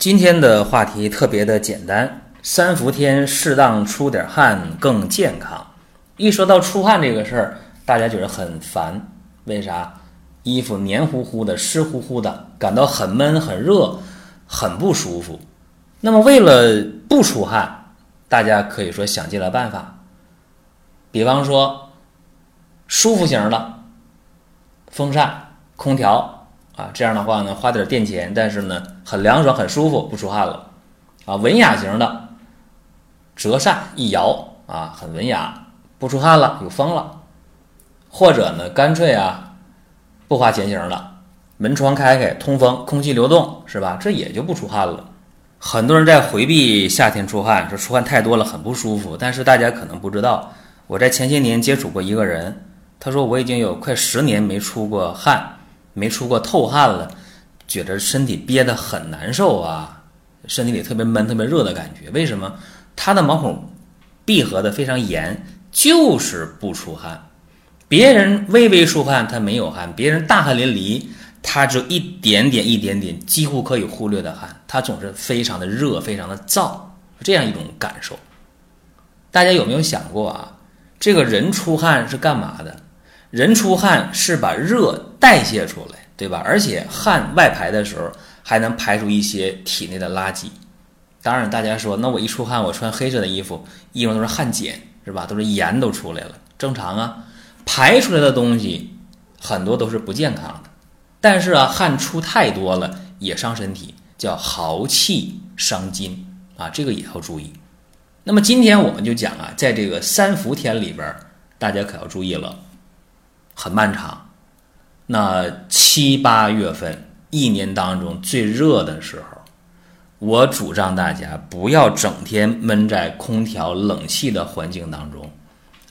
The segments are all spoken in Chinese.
今天的话题特别的简单，三伏天适当出点汗更健康。一说到出汗这个事儿，大家觉得很烦，为啥？衣服黏糊糊的、湿乎乎的，感到很闷、很热、很不舒服。那么为了不出汗，大家可以说想尽了办法，比方说舒服型的风扇、空调。啊，这样的话呢，花点电钱，但是呢，很凉爽，很舒服，不出汗了。啊，文雅型的折扇一摇啊，很文雅，不出汗了，有风了。或者呢，干脆啊，不花钱型的，门窗开开，通风，空气流动，是吧？这也就不出汗了。很多人在回避夏天出汗，说出汗太多了，很不舒服。但是大家可能不知道，我在前些年接触过一个人，他说我已经有快十年没出过汗。没出过透汗了，觉得身体憋得很难受啊，身体里特别闷、特别热的感觉。为什么？他的毛孔闭合的非常严，就是不出汗。别人微微出汗，他没有汗；别人大汗淋漓，他只有一点点、一点点，几乎可以忽略的汗。他总是非常的热、非常的燥，这样一种感受。大家有没有想过啊？这个人出汗是干嘛的？人出汗是把热代谢出来，对吧？而且汗外排的时候还能排出一些体内的垃圾。当然，大家说，那我一出汗，我穿黑色的衣服，衣服都是汗碱，是吧？都是盐都出来了，正常啊。排出来的东西很多都是不健康的。但是啊，汗出太多了也伤身体，叫豪气伤筋啊，这个也要注意。那么今天我们就讲啊，在这个三伏天里边，大家可要注意了。很漫长，那七八月份一年当中最热的时候，我主张大家不要整天闷在空调冷气的环境当中，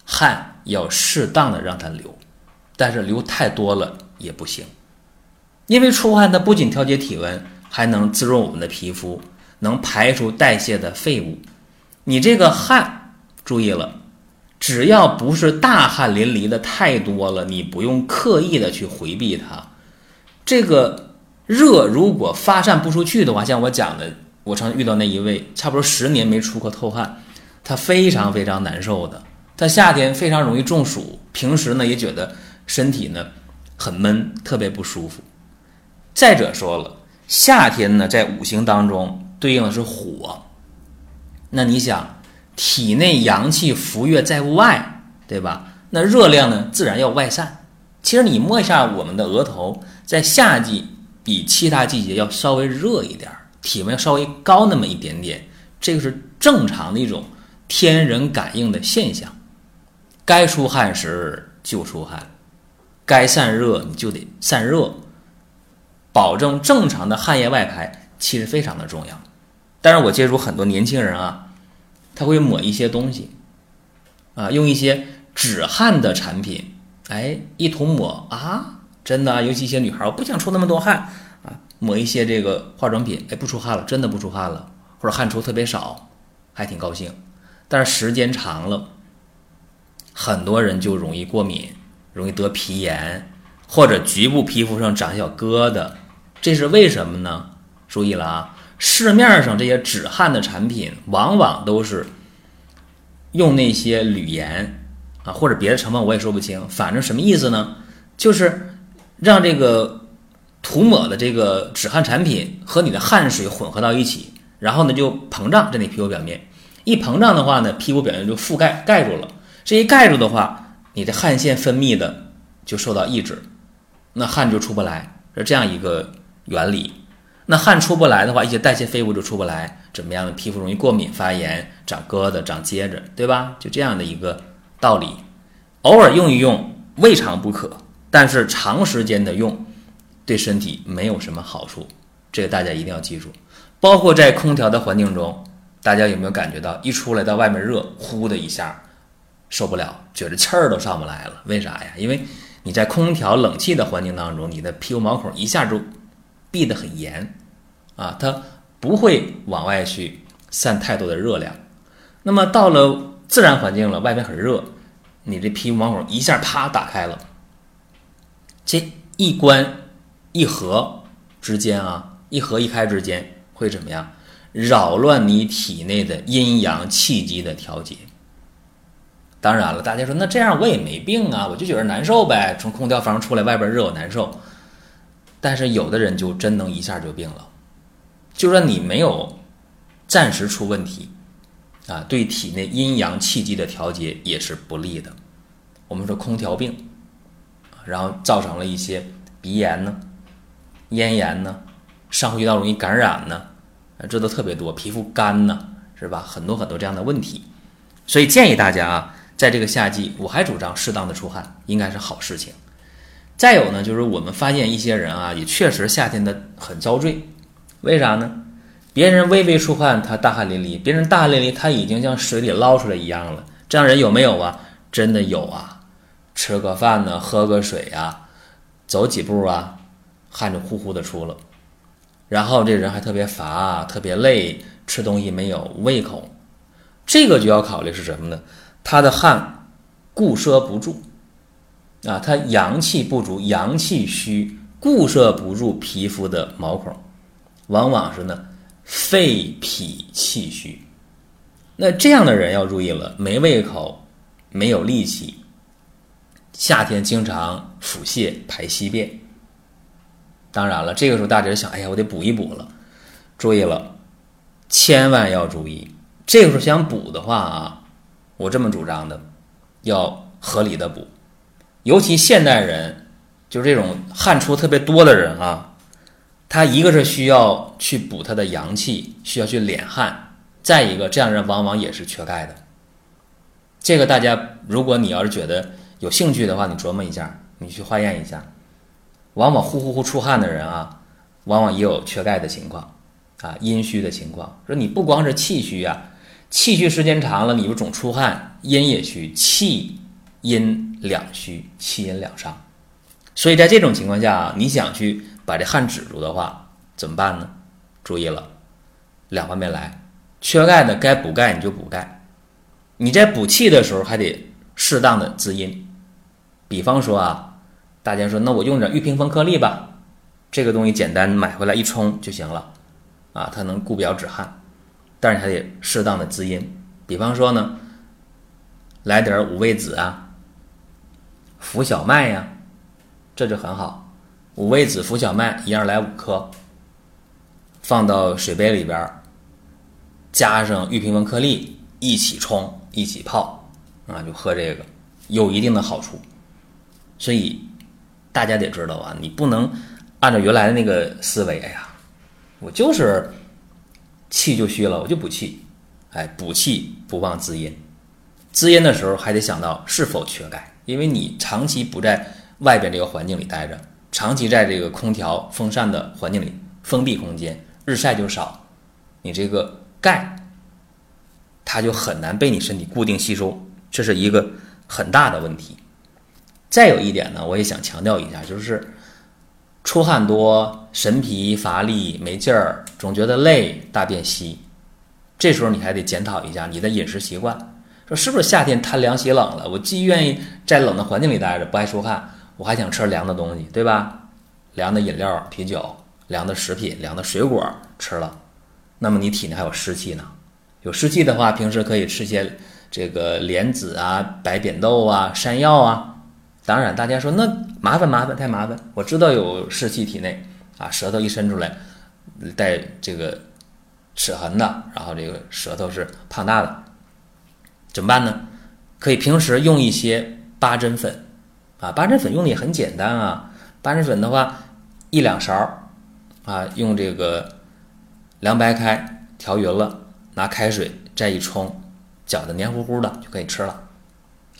汗要适当的让它流，但是流太多了也不行，因为出汗它不仅调节体温，还能滋润我们的皮肤，能排出代谢的废物。你这个汗，注意了。只要不是大汗淋漓的太多了，你不用刻意的去回避它。这个热如果发散不出去的话，像我讲的，我常遇到那一位，差不多十年没出过透汗，他非常非常难受的。他夏天非常容易中暑，平时呢也觉得身体呢很闷，特别不舒服。再者说了，夏天呢在五行当中对应的是火，那你想？体内阳气浮越在外，对吧？那热量呢，自然要外散。其实你摸一下我们的额头，在夏季比其他季节要稍微热一点儿，体温稍微高那么一点点，这个是正常的一种天人感应的现象。该出汗时就出汗，该散热你就得散热，保证正常的汗液外排，其实非常的重要。但是我接触很多年轻人啊。他会抹一些东西，啊，用一些止汗的产品，哎，一涂抹啊，真的，尤其一些女孩，我不想出那么多汗啊，抹一些这个化妆品，哎，不出汗了，真的不出汗了，或者汗出特别少，还挺高兴。但是时间长了，很多人就容易过敏，容易得皮炎，或者局部皮肤上长小疙瘩，这是为什么呢？注意了啊。市面上这些止汗的产品，往往都是用那些铝盐啊，或者别的成分，我也说不清。反正什么意思呢？就是让这个涂抹的这个止汗产品和你的汗水混合到一起，然后呢就膨胀在你皮肤表面。一膨胀的话呢，皮肤表面就覆盖盖住了。这一盖住的话，你的汗腺分泌的就受到抑制，那汗就出不来，是这样一个原理。那汗出不来的话，一些代谢废物就出不来，怎么样呢？皮肤容易过敏、发炎、长疙瘩、长疖子，对吧？就这样的一个道理。偶尔用一用未尝不可，但是长时间的用对身体没有什么好处。这个大家一定要记住。包括在空调的环境中，大家有没有感觉到一出来到外面热，呼的一下受不了，觉得气儿都上不来了？为啥呀？因为你在空调冷气的环境当中，你的皮肤毛孔一下就闭得很严啊，它不会往外去散太多的热量。那么到了自然环境了，外面很热，你这皮肤毛孔一下啪打开了，这一关一合之间啊，一合一开之间会怎么样？扰乱你体内的阴阳气机的调节。当然了，大家说那这样我也没病啊，我就觉得难受呗。从空调房出来，外边热我难受。但是有的人就真能一下就病了，就说你没有暂时出问题啊，对体内阴阳气机的调节也是不利的。我们说空调病，然后造成了一些鼻炎呢、咽炎呢、上呼吸道容易感染呢，这都特别多。皮肤干呢，是吧？很多很多这样的问题，所以建议大家啊。在这个夏季，我还主张适当的出汗，应该是好事情。再有呢，就是我们发现一些人啊，也确实夏天的很遭罪，为啥呢？别人微微出汗，他大汗淋漓；别人大汗淋漓，他已经像水里捞出来一样了。这样人有没有啊？真的有啊！吃个饭呢，喝个水啊，走几步啊，汗就呼呼的出了。然后这人还特别乏，特别累，吃东西没有胃口。这个就要考虑是什么呢？他的汗固摄不住啊，他阳气不足，阳气虚，固摄不住皮肤的毛孔，往往是呢肺脾气虚。那这样的人要注意了，没胃口，没有力气，夏天经常腹泻排稀便。当然了，这个时候大家想，哎呀，我得补一补了。注意了，千万要注意，这个时候想补的话啊。我这么主张的，要合理的补，尤其现代人，就是这种汗出特别多的人啊，他一个是需要去补他的阳气，需要去敛汗，再一个这样人往往也是缺钙的。这个大家，如果你要是觉得有兴趣的话，你琢磨一下，你去化验一下，往往呼呼呼出汗的人啊，往往也有缺钙的情况，啊，阴虚的情况。说你不光是气虚啊。气虚时间长了，你就总出汗，阴也虚，气阴两虚，气阴两伤。所以在这种情况下啊，你想去把这汗止住的话，怎么办呢？注意了，两方面来。缺钙的该补钙你就补钙，你在补气的时候还得适当的滋阴。比方说啊，大家说那我用点玉屏风颗粒吧，这个东西简单买回来一冲就行了，啊，它能固表止汗。但是还得适当的滋阴，比方说呢，来点五味子啊，浮小麦呀，这就很好。五味子、浮小麦一样来五颗，放到水杯里边，加上玉屏风颗粒一起冲，一起泡，啊，就喝这个，有一定的好处。所以大家得知道啊，你不能按照原来的那个思维，哎呀，我就是。气就虚了，我就补气，哎，补气不忘滋阴，滋阴的时候还得想到是否缺钙，因为你长期不在外边这个环境里待着，长期在这个空调风扇的环境里，封闭空间，日晒就少，你这个钙，它就很难被你身体固定吸收，这是一个很大的问题。再有一点呢，我也想强调一下，就是。出汗多，神疲乏力，没劲儿，总觉得累，大便稀。这时候你还得检讨一下你的饮食习惯，说是不是夏天贪凉喜冷了？我既愿意在冷的环境里待着，不爱出汗，我还想吃凉的东西，对吧？凉的饮料、啤酒、凉的食品、凉的水果吃了，那么你体内还有湿气呢。有湿气的话，平时可以吃些这个莲子啊、白扁豆啊、山药啊。当然，大家说那麻烦麻烦太麻烦。我知道有湿气体内啊，舌头一伸出来带这个齿痕的，然后这个舌头是胖大的，怎么办呢？可以平时用一些八珍粉啊，八珍粉用的也很简单啊。八珍粉的话，一两勺啊，用这个凉白开调匀了，拿开水再一冲，搅得黏糊糊的就可以吃了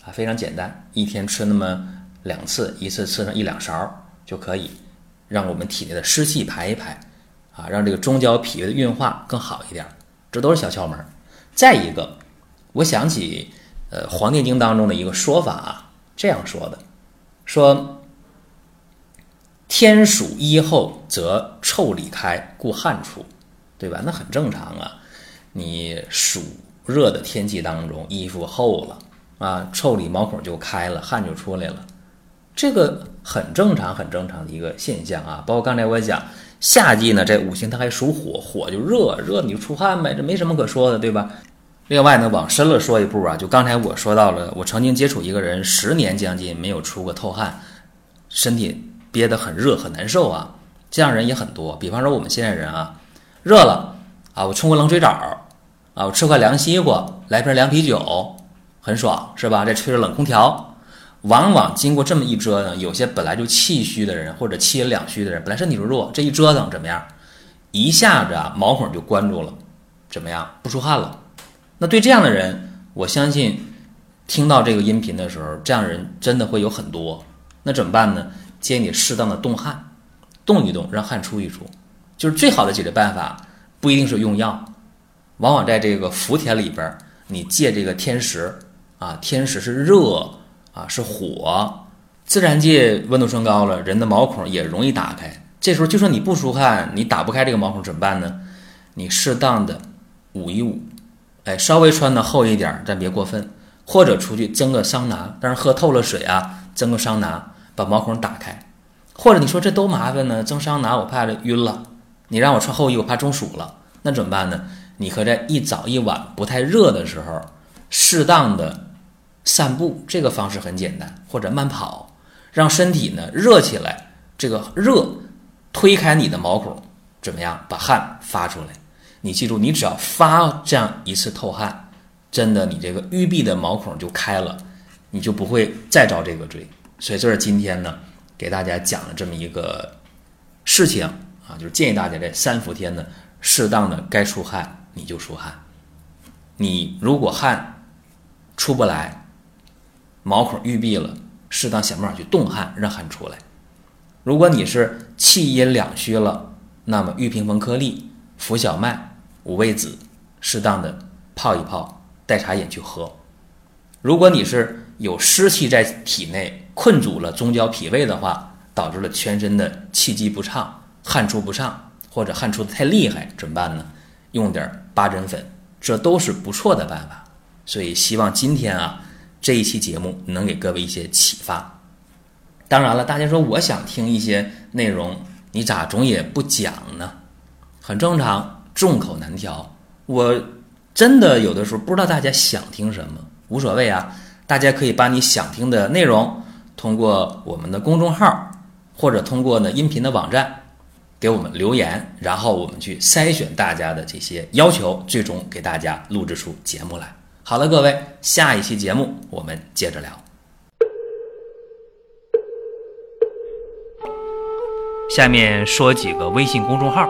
啊，非常简单，一天吃那么。两次，一次吃上一两勺就可以，让我们体内的湿气排一排，啊，让这个中焦脾胃的运化更好一点，这都是小窍门。再一个，我想起呃《黄帝经》当中的一个说法啊，这样说的，说天暑衣厚则臭里开，故汗出，对吧？那很正常啊，你暑热的天气当中，衣服厚了啊，腠理毛孔就开了，汗就出来了，这个很正常，很正常的一个现象啊。包括刚才我讲，夏季呢，这五行它还属火，火就热，热你就出汗呗，这没什么可说的，对吧？另外呢，往深了说一步啊，就刚才我说到了，我曾经接触一个人，十年将近没有出过透汗，身体憋得很热很难受啊，这样人也很多。比方说我们现在人啊，热了啊，我冲个冷水澡。啊，我吃块凉西瓜，来瓶凉啤酒，很爽，是吧？再吹着冷空调，往往经过这么一折腾，有些本来就气虚的人，或者气阴两虚的人，本来身体就弱，这一折腾怎么样？一下子啊，毛孔就关住了，怎么样？不出汗了。那对这样的人，我相信听到这个音频的时候，这样人真的会有很多。那怎么办呢？建议你适当的动汗，动一动，让汗出一出，就是最好的解决办法。不一定是用药。往往在这个伏天里边，你借这个天时啊，天时是热啊，是火，自然界温度升高了，人的毛孔也容易打开。这时候就算你不出汗，你打不开这个毛孔怎么办呢？你适当的捂一捂，哎，稍微穿的厚一点，但别过分。或者出去蒸个桑拿，但是喝透了水啊，蒸个桑拿，把毛孔打开。或者你说这都麻烦呢，蒸桑拿我怕晕了，你让我穿厚衣我怕中暑了，那怎么办呢？你可在一早一晚不太热的时候，适当的散步，这个方式很简单，或者慢跑，让身体呢热起来。这个热推开你的毛孔，怎么样？把汗发出来。你记住，你只要发这样一次透汗，真的，你这个淤闭的毛孔就开了，你就不会再遭这个罪。所以这是今天呢给大家讲的这么一个事情啊，就是建议大家在三伏天呢，适当的该出汗。你就出汗，你如果汗出不来，毛孔淤闭了，适当想办法去动汗，让汗出来。如果你是气阴两虚了，那么玉屏风颗粒、浮小麦、五味子，适当的泡一泡，代茶饮去喝。如果你是有湿气在体内困住了中焦脾胃的话，导致了全身的气机不畅，汗出不畅，或者汗出的太厉害，怎么办呢？用点八珍粉，这都是不错的办法。所以希望今天啊这一期节目能给各位一些启发。当然了，大家说我想听一些内容，你咋总也不讲呢？很正常，众口难调。我真的有的时候不知道大家想听什么，无所谓啊。大家可以把你想听的内容通过我们的公众号，或者通过呢音频的网站。给我们留言，然后我们去筛选大家的这些要求，最终给大家录制出节目来。好了，各位，下一期节目我们接着聊。下面说几个微信公众号：